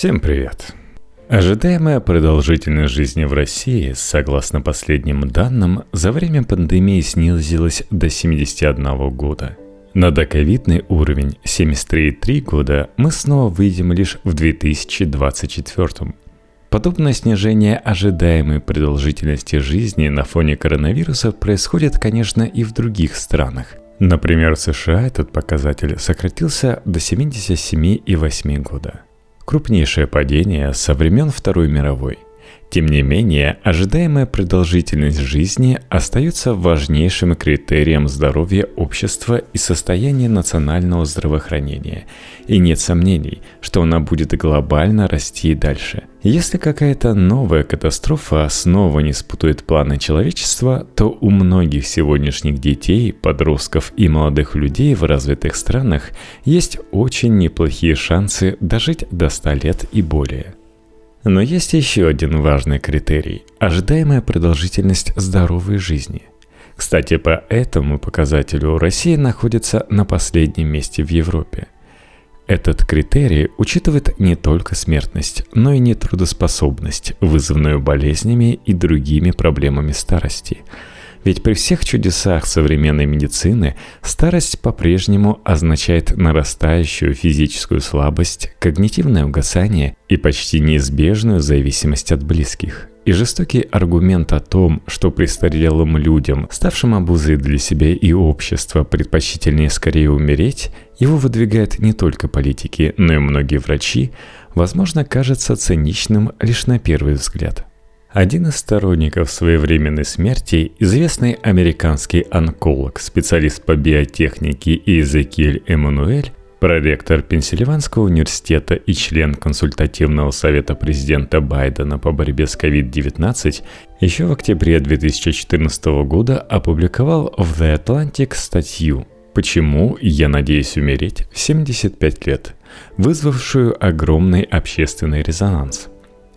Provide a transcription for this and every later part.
Всем привет! Ожидаемая продолжительность жизни в России, согласно последним данным, за время пандемии снизилась до 71 года. На доковидный уровень 73,3 года мы снова выйдем лишь в 2024. Подобное снижение ожидаемой продолжительности жизни на фоне коронавируса происходит, конечно, и в других странах. Например, в США этот показатель сократился до 77,8 года – крупнейшее падение со времен Второй мировой. Тем не менее, ожидаемая продолжительность жизни остается важнейшим критерием здоровья общества и состояния национального здравоохранения. И нет сомнений, что она будет глобально расти и дальше. Если какая-то новая катастрофа снова не спутает планы человечества, то у многих сегодняшних детей, подростков и молодых людей в развитых странах есть очень неплохие шансы дожить до 100 лет и более – но есть еще один важный критерий – ожидаемая продолжительность здоровой жизни. Кстати, по этому показателю Россия находится на последнем месте в Европе. Этот критерий учитывает не только смертность, но и нетрудоспособность, вызванную болезнями и другими проблемами старости – ведь при всех чудесах современной медицины старость по-прежнему означает нарастающую физическую слабость, когнитивное угасание и почти неизбежную зависимость от близких. И жестокий аргумент о том, что престарелым людям, ставшим обузой для себя и общества, предпочтительнее скорее умереть, его выдвигают не только политики, но и многие врачи, возможно, кажется циничным лишь на первый взгляд – один из сторонников своевременной смерти, известный американский онколог, специалист по биотехнике Иезекиэль Эммануэль, проректор Пенсильванского университета и член консультативного совета президента Байдена по борьбе с COVID-19, еще в октябре 2014 года опубликовал в The Atlantic статью «Почему я надеюсь умереть в 75 лет», вызвавшую огромный общественный резонанс –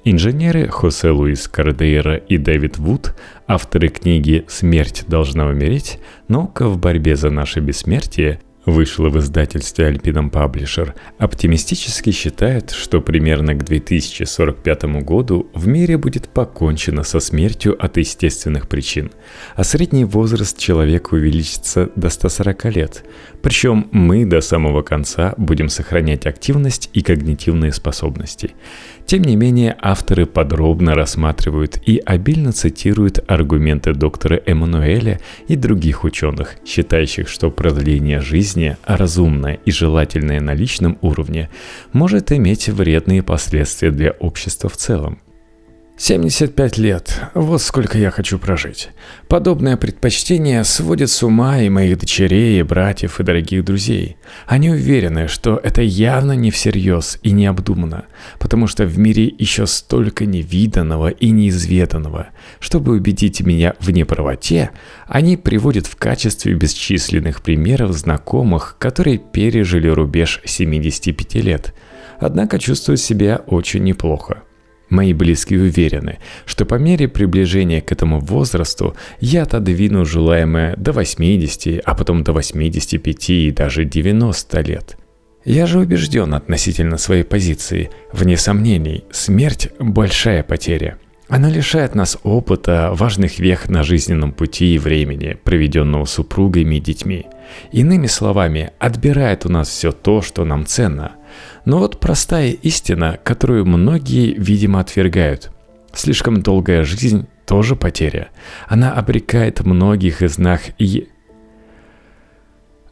Инженеры Хосе Луис Кардейра и Дэвид Вуд, авторы книги «Смерть должна умереть. Наука в борьбе за наше бессмертие», вышла в издательстве Alpinum Publisher, оптимистически считает, что примерно к 2045 году в мире будет покончено со смертью от естественных причин, а средний возраст человека увеличится до 140 лет. Причем мы до самого конца будем сохранять активность и когнитивные способности. Тем не менее, авторы подробно рассматривают и обильно цитируют аргументы доктора Эммануэля и других ученых, считающих, что продление жизни, разумное и желательное на личном уровне, может иметь вредные последствия для общества в целом. 75 лет. Вот сколько я хочу прожить. Подобное предпочтение сводит с ума и моих дочерей, и братьев, и дорогих друзей. Они уверены, что это явно не всерьез и необдуманно, потому что в мире еще столько невиданного и неизведанного. Чтобы убедить меня в неправоте, они приводят в качестве бесчисленных примеров знакомых, которые пережили рубеж 75 лет. Однако чувствуют себя очень неплохо. Мои близкие уверены, что по мере приближения к этому возрасту я отодвину желаемое до 80, а потом до 85 и даже 90 лет. Я же убежден относительно своей позиции. Вне сомнений, смерть – большая потеря. Она лишает нас опыта, важных вех на жизненном пути и времени, проведенного супругами и детьми. Иными словами, отбирает у нас все то, что нам ценно – но вот простая истина, которую многие, видимо, отвергают. Слишком долгая жизнь тоже потеря. Она обрекает многих из нас и...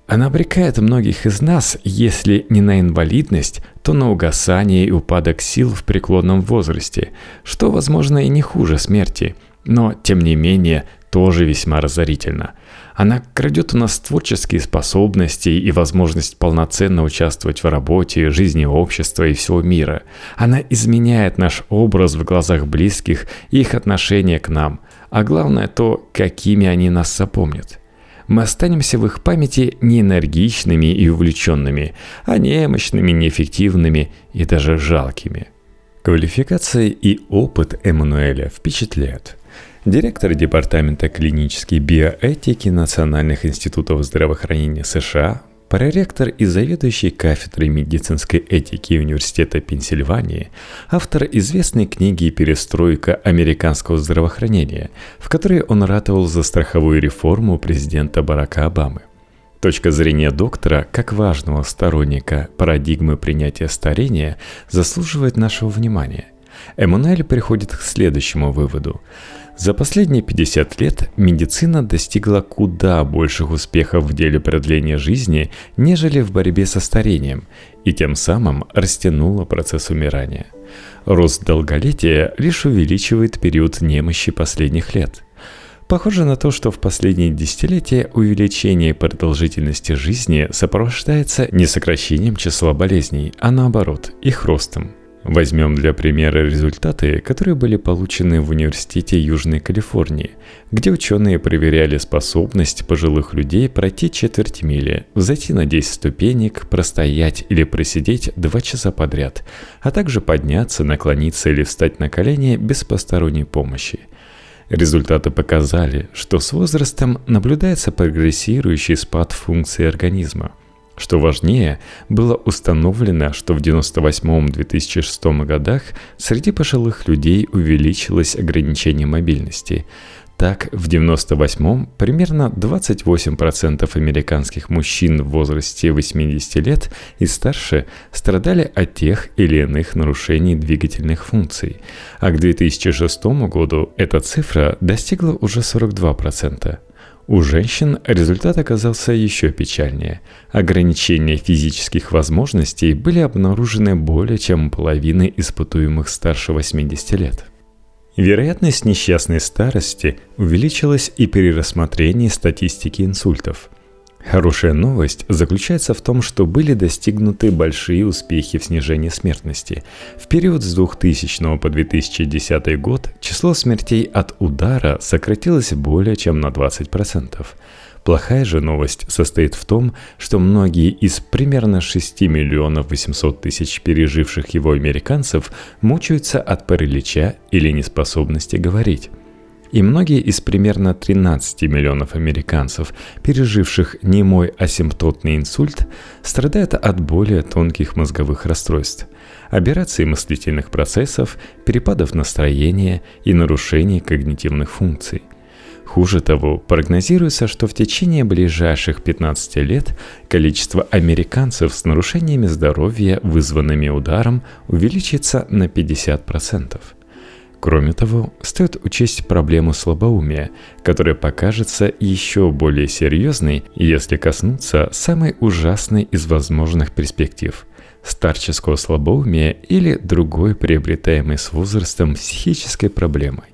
Она обрекает многих из нас, если не на инвалидность, то на угасание и упадок сил в преклонном возрасте, что, возможно, и не хуже смерти, но, тем не менее, тоже весьма разорительно – она крадет у нас творческие способности и возможность полноценно участвовать в работе, жизни общества и всего мира. Она изменяет наш образ в глазах близких и их отношение к нам, а главное то, какими они нас запомнят. Мы останемся в их памяти не энергичными и увлеченными, а немощными, неэффективными и даже жалкими. Квалификация и опыт Эммануэля впечатляют – директор Департамента клинической биоэтики Национальных институтов здравоохранения США, проректор и заведующий кафедрой медицинской этики Университета Пенсильвании, автор известной книги «Перестройка американского здравоохранения», в которой он ратовал за страховую реформу президента Барака Обамы. Точка зрения доктора, как важного сторонника парадигмы принятия старения, заслуживает нашего внимания. Эммануэль приходит к следующему выводу. За последние 50 лет медицина достигла куда больших успехов в деле продления жизни, нежели в борьбе со старением, и тем самым растянула процесс умирания. Рост долголетия лишь увеличивает период немощи последних лет – Похоже на то, что в последние десятилетия увеличение продолжительности жизни сопровождается не сокращением числа болезней, а наоборот, их ростом. Возьмем для примера результаты, которые были получены в Университете Южной Калифорнии, где ученые проверяли способность пожилых людей пройти четверть мили, взойти на 10 ступенек, простоять или просидеть 2 часа подряд, а также подняться, наклониться или встать на колени без посторонней помощи – Результаты показали, что с возрастом наблюдается прогрессирующий спад функций организма. Что важнее, было установлено, что в 1998-2006 годах среди пожилых людей увеличилось ограничение мобильности – так, в 98-м примерно 28% американских мужчин в возрасте 80 лет и старше страдали от тех или иных нарушений двигательных функций, а к 2006 году эта цифра достигла уже 42%. У женщин результат оказался еще печальнее. Ограничения физических возможностей были обнаружены более чем половины испытуемых старше 80 лет. Вероятность несчастной старости увеличилась и при рассмотрении статистики инсультов. Хорошая новость заключается в том, что были достигнуты большие успехи в снижении смертности. В период с 2000 по 2010 год число смертей от удара сократилось более чем на 20%. Плохая же новость состоит в том, что многие из примерно 6 миллионов 800 тысяч переживших его американцев мучаются от паралича или неспособности говорить. И многие из примерно 13 миллионов американцев, переживших немой асимптотный инсульт, страдают от более тонких мозговых расстройств, операций мыслительных процессов, перепадов настроения и нарушений когнитивных функций. Хуже того, прогнозируется, что в течение ближайших 15 лет количество американцев с нарушениями здоровья, вызванными ударом, увеличится на 50%. Кроме того, стоит учесть проблему слабоумия, которая покажется еще более серьезной, если коснуться самой ужасной из возможных перспектив – старческого слабоумия или другой приобретаемой с возрастом психической проблемой.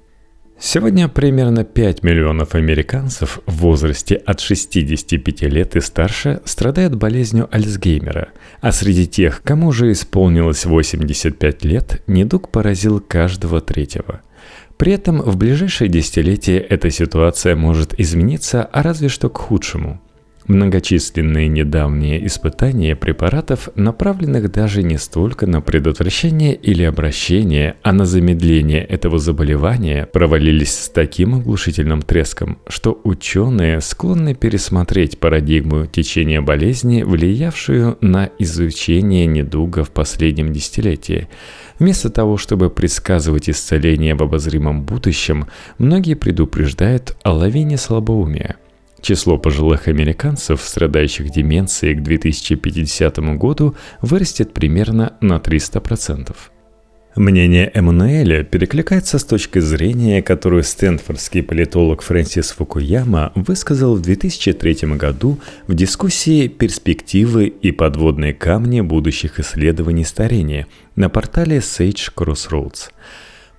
Сегодня примерно 5 миллионов американцев в возрасте от 65 лет и старше страдают болезнью Альцгеймера, а среди тех, кому уже исполнилось 85 лет, недуг поразил каждого третьего. При этом в ближайшие десятилетия эта ситуация может измениться, а разве что к худшему – Многочисленные недавние испытания препаратов, направленных даже не столько на предотвращение или обращение, а на замедление этого заболевания, провалились с таким оглушительным треском, что ученые склонны пересмотреть парадигму течения болезни, влиявшую на изучение недуга в последнем десятилетии. Вместо того, чтобы предсказывать исцеление в обозримом будущем, многие предупреждают о лавине слабоумия – Число пожилых американцев, страдающих деменцией к 2050 году, вырастет примерно на 300%. Мнение Эммануэля перекликается с точки зрения, которую стэнфордский политолог Фрэнсис Фукуяма высказал в 2003 году в дискуссии «Перспективы и подводные камни будущих исследований старения» на портале Sage Crossroads –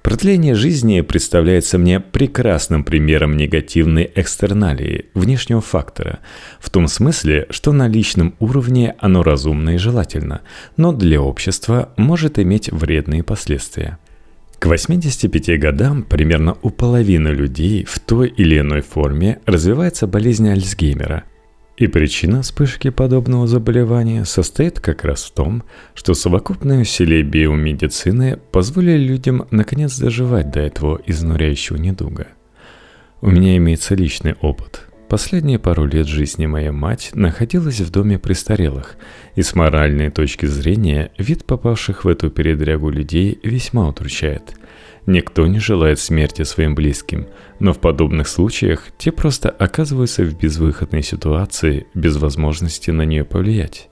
Продление жизни представляется мне прекрасным примером негативной экстерналии, внешнего фактора, в том смысле, что на личном уровне оно разумно и желательно, но для общества может иметь вредные последствия. К 85 годам примерно у половины людей в той или иной форме развивается болезнь Альцгеймера – и причина вспышки подобного заболевания состоит как раз в том, что совокупные усилия биомедицины позволили людям наконец доживать до этого изнуряющего недуга. У меня имеется личный опыт. последние пару лет жизни моя мать находилась в доме престарелых, и с моральной точки зрения вид попавших в эту передрягу людей весьма удручает. Никто не желает смерти своим близким, но в подобных случаях те просто оказываются в безвыходной ситуации без возможности на нее повлиять.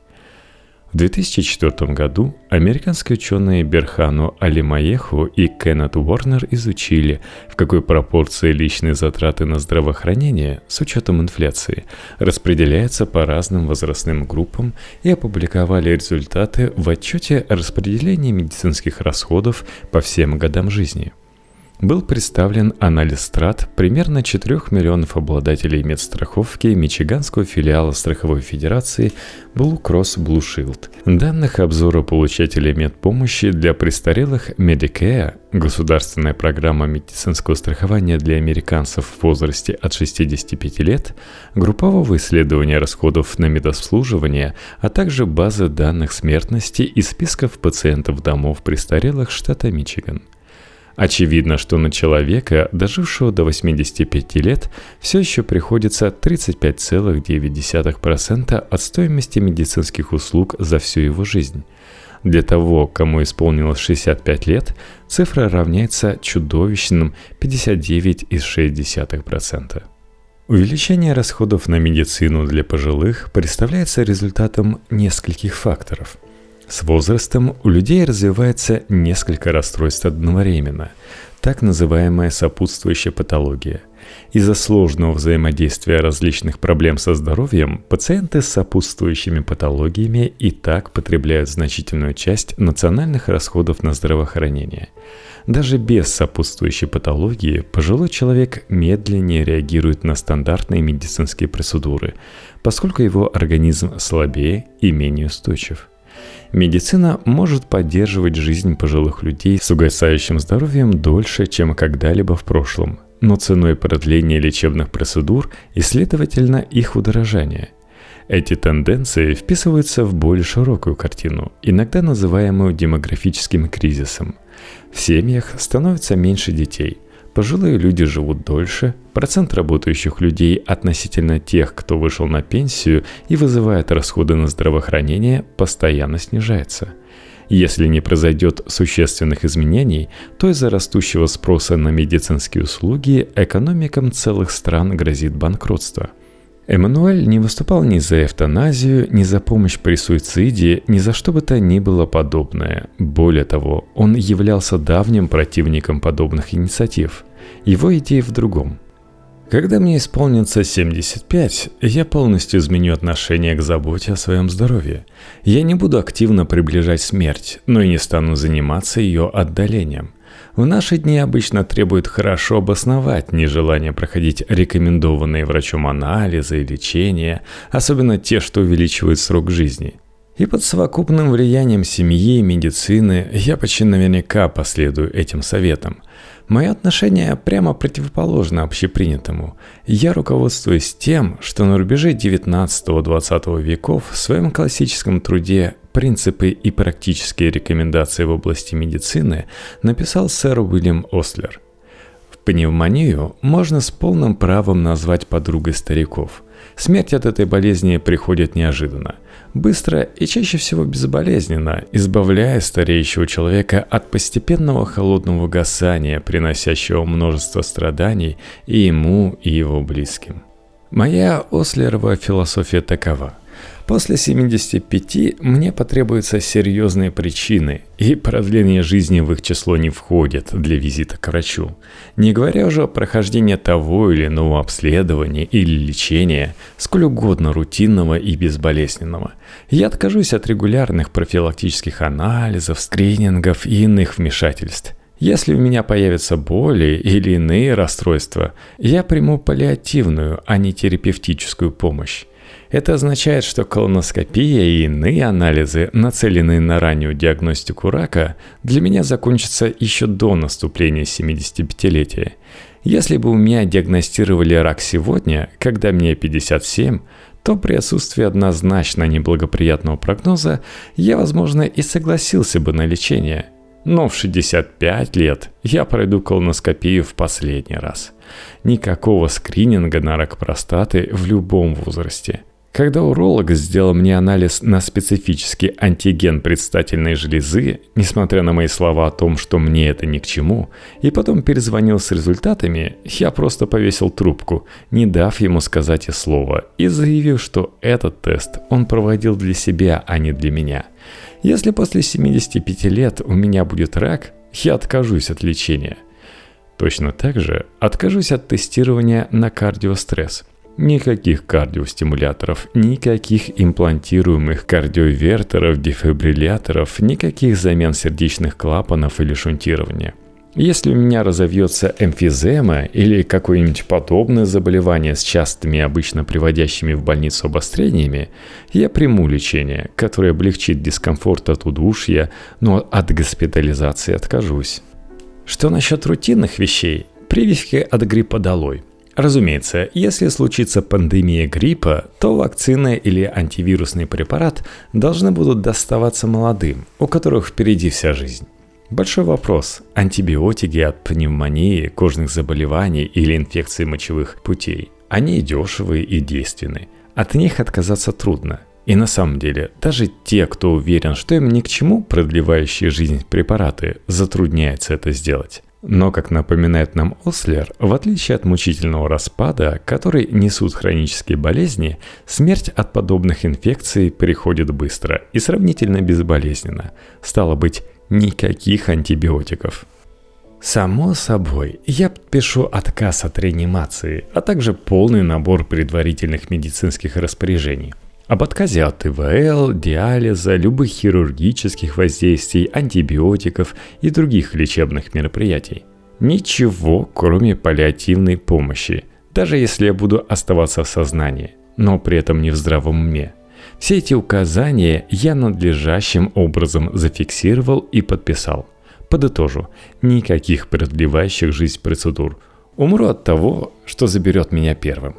В 2004 году американские ученые Берхану Алимаеху и Кеннет Уорнер изучили, в какой пропорции личные затраты на здравоохранение с учетом инфляции распределяются по разным возрастным группам и опубликовали результаты в отчете о распределении медицинских расходов по всем годам жизни – был представлен анализ трат примерно 4 миллионов обладателей медстраховки Мичиганского филиала страховой федерации Blue Cross Blue Shield. Данных обзора получателей медпомощи для престарелых Medicare, государственная программа медицинского страхования для американцев в возрасте от 65 лет, группового исследования расходов на медобслуживание, а также базы данных смертности и списков пациентов домов престарелых штата Мичиган – Очевидно, что на человека, дожившего до 85 лет, все еще приходится 35,9% от стоимости медицинских услуг за всю его жизнь. Для того, кому исполнилось 65 лет, цифра равняется чудовищным 59,6%. Увеличение расходов на медицину для пожилых представляется результатом нескольких факторов – с возрастом у людей развивается несколько расстройств одновременно, так называемая сопутствующая патология. Из-за сложного взаимодействия различных проблем со здоровьем пациенты с сопутствующими патологиями и так потребляют значительную часть национальных расходов на здравоохранение. Даже без сопутствующей патологии пожилой человек медленнее реагирует на стандартные медицинские процедуры, поскольку его организм слабее и менее устойчив – Медицина может поддерживать жизнь пожилых людей с угасающим здоровьем дольше, чем когда-либо в прошлом, но ценой продления лечебных процедур и, следовательно, их удорожания. Эти тенденции вписываются в более широкую картину, иногда называемую демографическим кризисом. В семьях становится меньше детей – Пожилые люди живут дольше, процент работающих людей относительно тех, кто вышел на пенсию и вызывает расходы на здравоохранение, постоянно снижается. Если не произойдет существенных изменений, то из-за растущего спроса на медицинские услуги экономикам целых стран грозит банкротство – Эммануэль не выступал ни за эвтаназию, ни за помощь при суициде, ни за что бы то ни было подобное. Более того, он являлся давним противником подобных инициатив. Его идея в другом. Когда мне исполнится 75, я полностью изменю отношение к заботе о своем здоровье. Я не буду активно приближать смерть, но и не стану заниматься ее отдалением. В наши дни обычно требует хорошо обосновать нежелание проходить рекомендованные врачом анализы и лечения, особенно те, что увеличивают срок жизни. И под совокупным влиянием семьи и медицины я почти наверняка последую этим советам. Мое отношение прямо противоположно общепринятому. Я руководствуюсь тем, что на рубеже 19-20 веков в своем классическом труде «Принципы и практические рекомендации в области медицины» написал сэр Уильям Ослер. Пневмонию можно с полным правом назвать подругой стариков. Смерть от этой болезни приходит неожиданно – быстро и чаще всего безболезненно, избавляя стареющего человека от постепенного холодного гасания, приносящего множество страданий и ему, и его близким. Моя Ослерова философия такова – После 75 мне потребуются серьезные причины, и продление жизни в их число не входит для визита к врачу. Не говоря уже о прохождении того или иного обследования или лечения, сколь угодно рутинного и безболезненного. Я откажусь от регулярных профилактических анализов, скринингов и иных вмешательств. Если у меня появятся боли или иные расстройства, я приму паллиативную, а не терапевтическую помощь. Это означает, что колоноскопия и иные анализы, нацеленные на раннюю диагностику рака, для меня закончатся еще до наступления 75-летия. Если бы у меня диагностировали рак сегодня, когда мне 57, то при отсутствии однозначно неблагоприятного прогноза я, возможно, и согласился бы на лечение. Но в 65 лет я пройду колоноскопию в последний раз. Никакого скрининга на рак простаты в любом возрасте. Когда уролог сделал мне анализ на специфический антиген предстательной железы, несмотря на мои слова о том, что мне это ни к чему, и потом перезвонил с результатами, я просто повесил трубку, не дав ему сказать и слова, и заявил, что этот тест он проводил для себя, а не для меня. Если после 75 лет у меня будет рак, я откажусь от лечения. Точно так же откажусь от тестирования на кардиостресс – Никаких кардиостимуляторов, никаких имплантируемых кардиовертеров, дефибрилляторов, никаких замен сердечных клапанов или шунтирования. Если у меня разовьется эмфизема или какое-нибудь подобное заболевание с частыми, обычно приводящими в больницу обострениями, я приму лечение, которое облегчит дискомфорт от удушья, но от госпитализации откажусь. Что насчет рутинных вещей? Прививки от гриппа долой – Разумеется, если случится пандемия гриппа, то вакцина или антивирусный препарат должны будут доставаться молодым, у которых впереди вся жизнь. Большой вопрос – антибиотики от пневмонии, кожных заболеваний или инфекции мочевых путей. Они дешевые и действенны. От них отказаться трудно. И на самом деле, даже те, кто уверен, что им ни к чему продлевающие жизнь препараты, затрудняется это сделать. Но, как напоминает нам Ослер, в отличие от мучительного распада, который несут хронические болезни, смерть от подобных инфекций приходит быстро и сравнительно безболезненно. Стало быть, никаких антибиотиков. Само собой, я подпишу отказ от реанимации, а также полный набор предварительных медицинских распоряжений – об отказе от ИВЛ, диализа, любых хирургических воздействий, антибиотиков и других лечебных мероприятий. Ничего, кроме паллиативной помощи, даже если я буду оставаться в сознании, но при этом не в здравом уме. Все эти указания я надлежащим образом зафиксировал и подписал. Подытожу, никаких продлевающих жизнь процедур. Умру от того, что заберет меня первым.